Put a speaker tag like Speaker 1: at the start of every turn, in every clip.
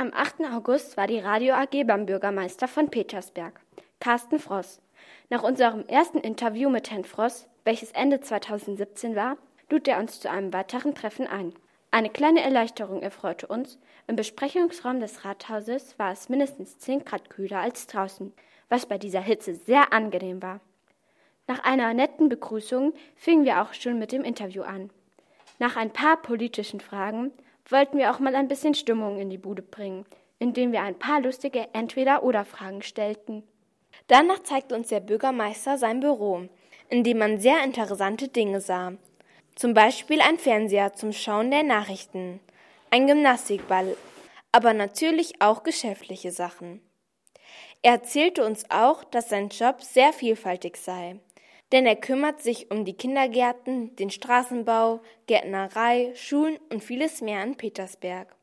Speaker 1: Am 8. August war die Radio AG beim Bürgermeister von Petersberg, Carsten Fross. Nach unserem ersten Interview mit Herrn Fross, welches Ende 2017 war, lud er uns zu einem weiteren Treffen ein. Eine kleine Erleichterung erfreute uns. Im Besprechungsraum des Rathauses war es mindestens 10 Grad kühler als draußen, was bei dieser Hitze sehr angenehm war. Nach einer netten Begrüßung fingen wir auch schon mit dem Interview an. Nach ein paar politischen Fragen wollten wir auch mal ein bisschen Stimmung in die Bude bringen, indem wir ein paar lustige Entweder-oder-Fragen stellten. Danach zeigte uns der Bürgermeister sein Büro, in dem man sehr interessante Dinge sah. Zum Beispiel ein Fernseher zum Schauen der Nachrichten, ein Gymnastikball, aber natürlich auch geschäftliche Sachen. Er erzählte uns auch, dass sein Job sehr vielfältig sei denn er kümmert sich um die Kindergärten, den Straßenbau, Gärtnerei, Schulen und vieles mehr in Petersberg.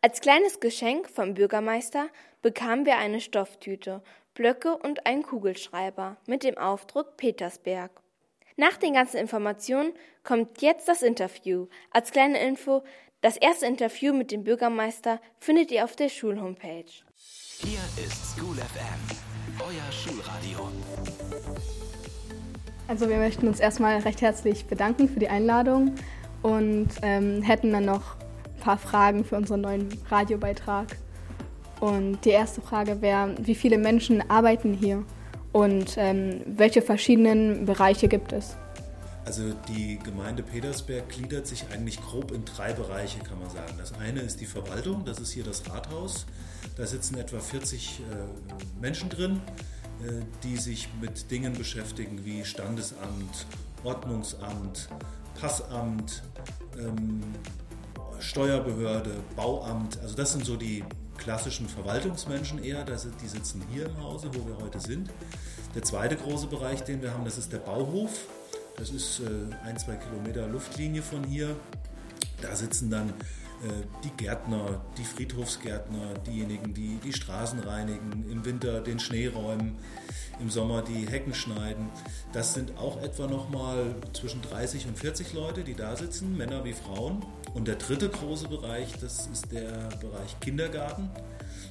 Speaker 1: Als kleines Geschenk vom Bürgermeister bekamen wir eine Stofftüte, Blöcke und einen Kugelschreiber mit dem Aufdruck Petersberg. Nach den ganzen Informationen kommt jetzt das Interview. Als kleine Info, das erste Interview mit dem Bürgermeister findet ihr auf der Schulhomepage.
Speaker 2: Hier ist School FM, euer Schulradio.
Speaker 3: Also wir möchten uns erstmal recht herzlich bedanken für die Einladung und ähm, hätten dann noch ein paar Fragen für unseren neuen Radiobeitrag. Und die erste Frage wäre, wie viele Menschen arbeiten hier und ähm, welche verschiedenen Bereiche gibt es?
Speaker 4: Also die Gemeinde Petersberg gliedert sich eigentlich grob in drei Bereiche, kann man sagen. Das eine ist die Verwaltung, das ist hier das Rathaus. Da sitzen etwa 40 äh, Menschen drin. Äh, die sich mit Dingen beschäftigen wie Standesamt, Ordnungsamt, Passamt, ähm, Steuerbehörde, Bauamt. Also das sind so die klassischen Verwaltungsmenschen eher, die sitzen hier im Hause, wo wir heute sind. Der zweite große Bereich, den wir haben, das ist der Bauhof. Das ist äh, ein, zwei Kilometer Luftlinie von hier. Da sitzen dann die Gärtner, die Friedhofsgärtner, diejenigen, die die Straßen reinigen, im Winter den Schnee räumen, im Sommer die Hecken schneiden. Das sind auch etwa nochmal zwischen 30 und 40 Leute, die da sitzen, Männer wie Frauen. Und der dritte große Bereich, das ist der Bereich Kindergarten.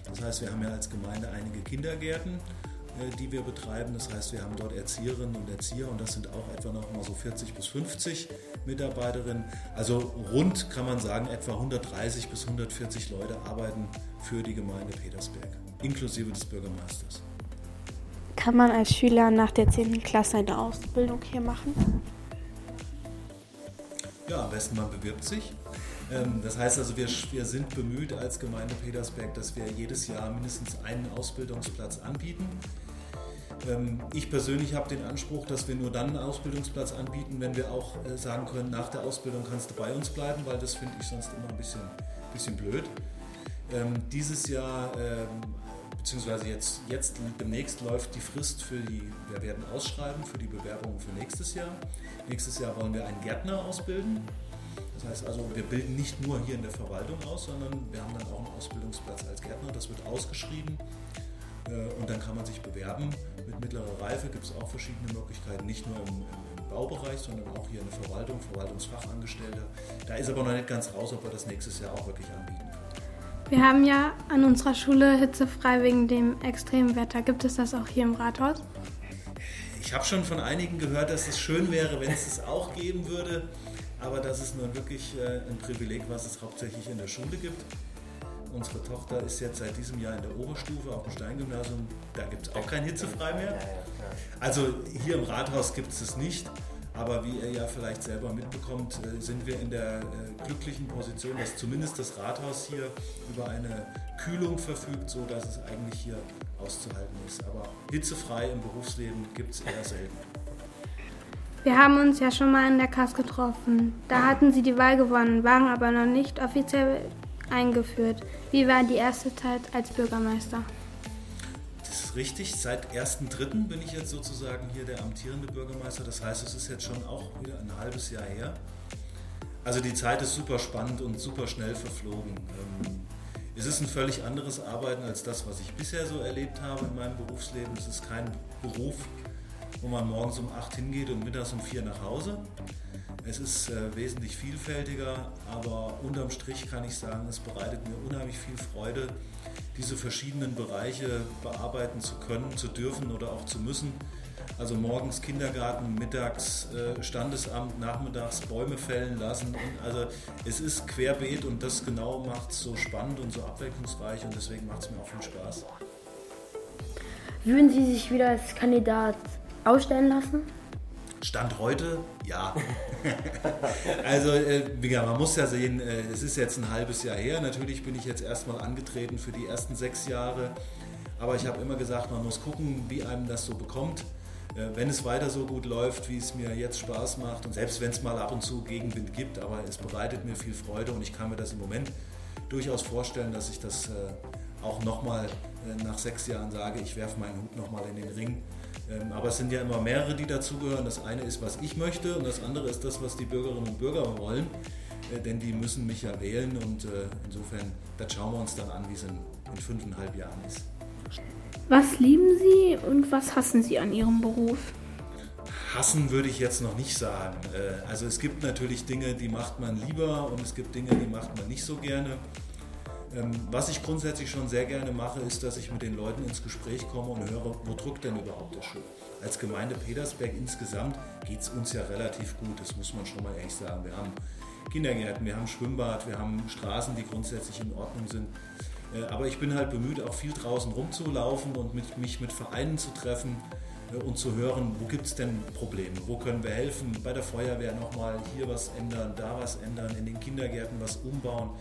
Speaker 4: Das heißt, wir haben ja als Gemeinde einige Kindergärten äh, die wir betreiben. Das heißt, wir haben dort Erzieherinnen und Erzieher und das sind auch etwa noch mal so 40 bis 50 Mitarbeiterinnen. Also rund kann man sagen, etwa 130 bis 140 Leute arbeiten für die Gemeinde Petersberg, inklusive des Bürgermeisters.
Speaker 5: Kann man als Schüler nach der 10. Klasse eine Ausbildung hier machen?
Speaker 4: Ja, am besten man bewirbt sich. Ähm, das heißt also, wir, wir sind bemüht als Gemeinde Petersberg, dass wir jedes Jahr mindestens einen Ausbildungsplatz anbieten. Ähm, ich persönlich habe den Anspruch, dass wir nur dann einen Ausbildungsplatz anbieten, wenn wir auch äh, sagen können, nach der Ausbildung kannst du bei uns bleiben, weil das finde ich sonst immer ein bisschen, bisschen blöd. Ähm, dieses Jahr, beziehungsweise jetzt, jetzt demnächst läuft die Frist für die, wir werden ausschreiben für die Bewerbungen für nächstes Jahr. Nächstes Jahr wollen wir einen Gärtner ausbilden. Das heißt also, wir bilden nicht nur hier in der Verwaltung aus, sondern wir haben dann auch einen Ausbildungsplatz als Gärtner. Das wird ausgeschrieben äh, und dann kann man sich bewerben. Mit mittlerer Reife gibt es auch verschiedene Möglichkeiten, nicht nur im, im, Baubereich, sondern auch hier in der Verwaltung, Verwaltungsfachangestellter. Da ist aber noch nicht ganz raus, ob wir das nächstes Jahr auch wirklich anbieten können.
Speaker 5: Wir haben ja an unserer Schule hitzefrei wegen dem extremen Wetter. Gibt es das auch hier im Rathaus?
Speaker 4: Ich habe schon von einigen gehört, dass es schön wäre, wenn es es auch geben würde. Aber das ist nun wirklich äh, ein Privileg, was es hauptsächlich in der Schule gibt. Unsere Tochter ist jetzt seit diesem Jahr in der Oberstufe auf dem Steingymnasium. Da gibt es auch kein Hitzefrei mehr. Also hier im Rathaus gibt es es nicht. Aber wie ihr ja vielleicht selber mitbekommt, äh, sind wir in der äh, glücklichen Position, dass zumindest das Rathaus hier über eine Kühlung verfügt, sodass es eigentlich hier auszuhalten ist. Aber hitzefrei im Berufsleben gibt es eher selten.
Speaker 5: Wir haben uns ja schon mal in der Kass getroffen. Da hatten sie die Wahl gewonnen, waren aber noch nicht offiziell eingeführt. Wie war die erste Zeit als Bürgermeister?
Speaker 4: Das ist richtig. Seit 1.3. bin ich jetzt sozusagen hier der amtierende Bürgermeister. Das heißt, es ist jetzt schon auch wieder ein halbes Jahr her. Also die Zeit ist super spannend und super schnell verflogen. Ähm, es ist ein völlig anderes Arbeiten als das, was ich bisher so erlebt habe in meinem Berufsleben. Es ist kein Beruf, wo man morgens um 8 hingeht und mittags um 4 nach Hause. Es ist äh, wesentlich vielfältiger, aber unterm Strich kann ich sagen, es bereitet mir unheimlich viel Freude, diese verschiedenen Bereiche bearbeiten zu können, zu dürfen oder auch zu müssen. Also morgens Kindergarten, mittags äh, Standesamt, nachmittags Bäume fällen lassen. Und also es ist querbeet und das genau macht es so spannend und so abwechslungsreich und deswegen macht es mir auch viel Spaß.
Speaker 6: Würden Sie sich wieder als Kandidat ausstellen lassen?
Speaker 4: Stand heute, ja. also, äh, man muss ja sehen, äh, es ist jetzt ein halbes Jahr her. Natürlich bin ich jetzt erstmal angetreten für die ersten sechs Jahre. Aber ich habe immer gesagt, man muss gucken, wie einem das so bekommt. Äh, wenn es weiter so gut läuft, wie es mir jetzt Spaß macht und selbst wenn es mal ab und zu Gegenwind gibt, aber es bereitet mir viel Freude und ich kann mir das im Moment durchaus vorstellen, dass ich das auch nochmal nach sechs Jahren sage, ich werfe meinen Hut nochmal in den Ring aber es sind ja immer mehrere, die dazugehören. Das eine ist, was ich möchte und das andere ist das, was die Bürgerinnen und Bürger wollen. Äh, denn die müssen mich ja wählen und äh, insofern, das schauen wir uns dann an, wie es in, in fünfeinhalb Jahren ist.
Speaker 5: Was lieben Sie und was hassen Sie an Ihrem Beruf?
Speaker 4: Hassen würde ich jetzt noch nicht sagen. Äh, also es gibt natürlich Dinge, die macht man lieber und es gibt Dinge, die macht man nicht so gerne. Ähm, was ich grundsätzlich schon sehr gerne mache, ist, dass ich mit den Leuten ins Gespräch komme und höre, wo drückt denn überhaupt der Schuh. Als Gemeinde Petersberg insgesamt geht es uns ja relativ gut, das muss man schon mal ehrlich sagen. Wir haben Kindergärten, wir haben Schwimmbad, wir haben Straßen, die grundsätzlich in Ordnung sind. Äh, aber ich bin halt bemüht, auch viel draußen rumzulaufen und mit, mich mit Vereinen zu treffen äh, und zu hören, wo gibt es denn Probleme, wo können wir helfen, bei der Feuerwehr nochmal hier was ändern, da was ändern, in den Kindergärten was umbauen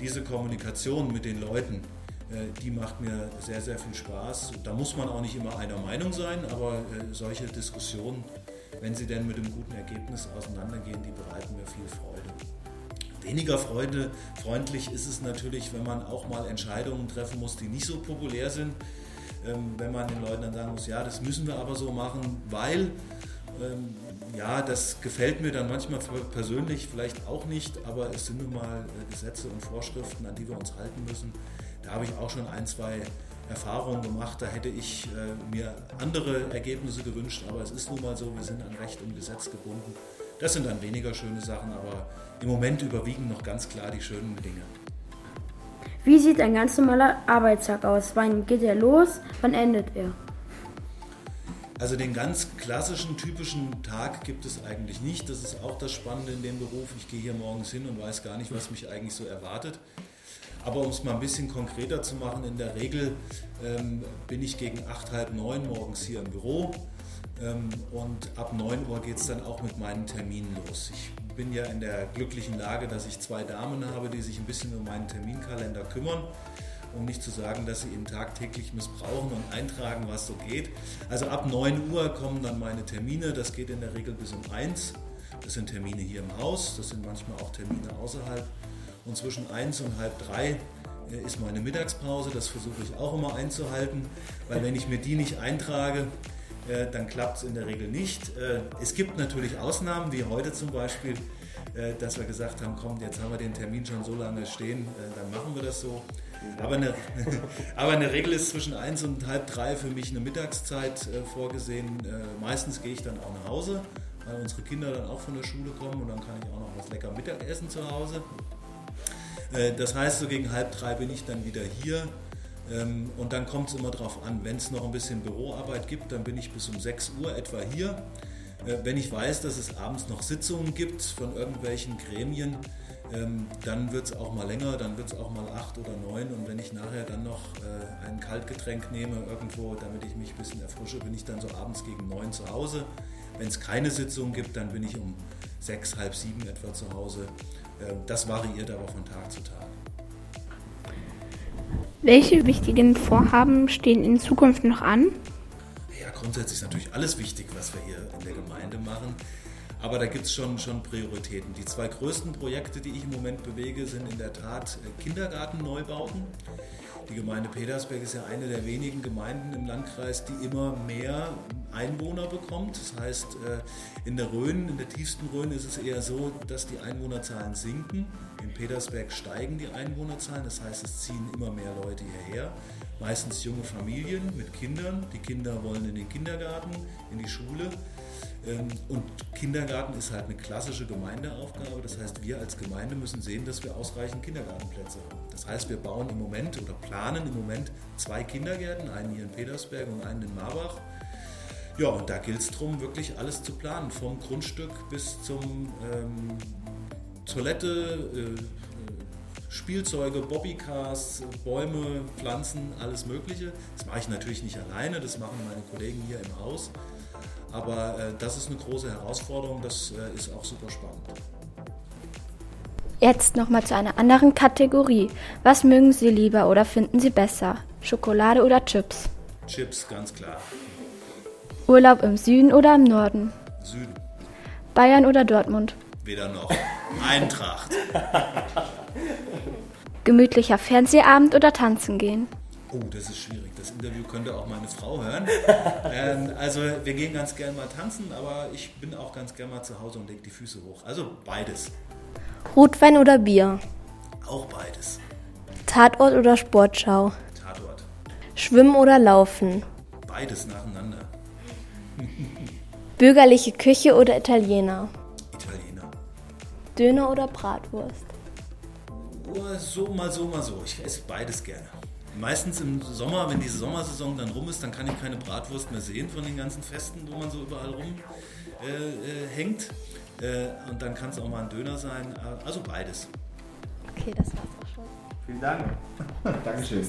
Speaker 4: diese Kommunikation mit den Leuten, äh, die macht mir sehr, sehr viel Spaß. Da muss man auch nicht immer einer Meinung sein, aber äh, solche Diskussionen, wenn sie denn mit einem guten Ergebnis auseinandergehen, die bereiten mir viel Freude. Weniger Freude, freundlich ist es natürlich, wenn man auch mal Entscheidungen treffen muss, die nicht so populär sind. Ähm, wenn man den Leuten dann sagen muss, ja, das müssen wir aber so machen, weil ähm, ja, das gefällt mir dann manchmal persönlich vielleicht auch nicht, aber es sind nun mal äh, Gesetze und Vorschriften, an die wir uns halten müssen. Da habe ich auch schon ein, zwei Erfahrungen gemacht. Da hätte ich äh, mir andere Ergebnisse gewünscht, aber es ist nun mal so, wir sind an Recht und Gesetz gebunden. Das sind dann weniger schöne Sachen, aber im Moment überwiegen noch ganz klar die schönen Dinge.
Speaker 6: Wie sieht ein ganz normaler Arbeitstag aus? Wann geht er los? Wann endet er?
Speaker 4: Also den ganz klassischen, typischen Tag gibt es eigentlich nicht. Das ist auch das Spannende in dem Beruf. Ich gehe hier morgens hin und weiß gar nicht, was mich eigentlich so erwartet. Aber um es mal ein bisschen konkreter zu machen, in der Regel ähm, bin ich gegen acht, halb neun morgens hier im Büro. Ähm, und ab 9 Uhr geht es dann auch mit meinen Terminen los. Ich bin ja in der glücklichen Lage, dass ich zwei Damen habe, die sich ein bisschen um meinen Terminkalender kümmern um nicht zu sagen, dass sie ihn tagtäglich missbrauchen und eintragen, was so geht. Also ab 9 Uhr kommen dann meine Termine, das geht in der Regel bis um 1. Das sind Termine hier im Haus, das sind manchmal auch Termine außerhalb. Und zwischen 1 und halb 3 äh, ist meine Mittagspause, das versuche ich auch immer einzuhalten, weil wenn ich mir die nicht eintrage, äh, dann klappt es in der Regel nicht. Äh, es gibt natürlich Ausnahmen, wie heute zum Beispiel, dass wir gesagt haben, komm, jetzt haben wir den Termin schon so lange stehen, dann machen wir das so. Aber eine, aber eine Regel ist zwischen 1 und halb drei für mich eine Mittagszeit äh, vorgesehen. Äh, meistens gehe ich dann auch nach Hause, weil unsere Kinder dann auch von der Schule kommen und dann kann ich auch noch was lecker Mittagessen zu Hause. Äh, das heißt, so gegen halb drei bin ich dann wieder hier. Ähm, und dann kommt es immer darauf an, wenn es noch ein bisschen Büroarbeit gibt, dann bin ich bis um 6 Uhr etwa hier. Äh, wenn ich weiß, dass es abends noch Sitzungen gibt von irgendwelchen Gremien, ähm, dann wird es auch mal länger, dann wird es auch mal acht oder neun. Und wenn ich nachher dann noch äh, ein Kaltgetränk nehme irgendwo, damit ich mich ein bisschen erfrische, bin ich dann so abends gegen neun zu Hause. Wenn es keine Sitzung gibt, dann bin ich um sechs, halb sieben etwa zu Hause. Äh, das variiert aber von Tag zu Tag.
Speaker 5: Welche wichtigen Vorhaben stehen in Zukunft noch an?
Speaker 4: Ja, grundsätzlich ist natürlich alles wichtig, was wir hier in der Gemeinde machen. Aber da gibt es schon, schon Prioritäten. Die zwei größten Projekte, die ich im Moment bewege, sind in der Tat äh, Kindergartenneubauten. Die Gemeinde Petersberg ist ja eine der wenigen Gemeinden im Landkreis, die immer mehr Einwohner bekommt. Das heißt, äh, in der Rhön, in der tiefsten Rhön ist es eher so, dass die Einwohnerzahlen sinken. In Petersberg steigen die Einwohnerzahlen, das heißt, es ziehen immer mehr Leute hierher. Meistens junge Familien mit Kindern. Die Kinder wollen in den Kindergarten, in die Schule. Ähm, und Kindergarten ist halt eine klassische Gemeindeaufgabe. Das heißt, wir als Gemeinde müssen sehen, dass wir ausreichend Kindergartenplätze haben. Das heißt, wir bauen im Moment oder planen im Moment zwei Kindergärten, einen hier in Petersberg und einen in Marbach. Ja, und da gilt es darum, wirklich alles zu planen, vom Grundstück bis zum ähm, Toilette, äh, Spielzeuge, Bobbycars, Bäume, Pflanzen, alles Mögliche. Das mache ich natürlich nicht alleine, das machen meine Kollegen hier im Haus. Aber äh, das ist eine große Herausforderung, das äh, ist auch super spannend.
Speaker 1: Jetzt nochmal zu einer anderen Kategorie. Was mögen Sie lieber oder finden Sie besser? Schokolade oder Chips?
Speaker 4: Chips, ganz klar.
Speaker 1: Urlaub im Süden oder im Norden?
Speaker 4: Süden.
Speaker 1: Bayern oder Dortmund?
Speaker 4: Weder noch. Eintracht.
Speaker 1: Gemütlicher Fernsehabend oder tanzen gehen?
Speaker 4: Oh, das ist schwierig. Das Interview könnte auch meine Frau hören. ähm, also wir gehen ganz gern mal tanzen, aber ich bin auch ganz gern mal zu Hause und leg die Füße hoch. Also beides.
Speaker 7: Rotwein oder Bier?
Speaker 4: Auch beides.
Speaker 7: Tatort oder Sportschau?
Speaker 4: Tatort.
Speaker 7: Schwimmen oder Laufen?
Speaker 4: Beides nacheinander.
Speaker 7: Bürgerliche Küche oder Italiener?
Speaker 4: Italiener.
Speaker 7: Döner oder Bratwurst?
Speaker 4: Oh, so, mal so, mal so. Ich esse beides gerne. Meistens im Sommer, wenn die Sommersaison dann rum ist, dann kann ich keine Bratwurst mehr sehen von den ganzen Festen, wo man so überall rumhängt. Äh, äh, hängt. äh, und dann kann es auch mal ein Döner sein. Also beides.
Speaker 7: Okay, das war's auch schon.
Speaker 8: Vielen Dank. Dankeschön.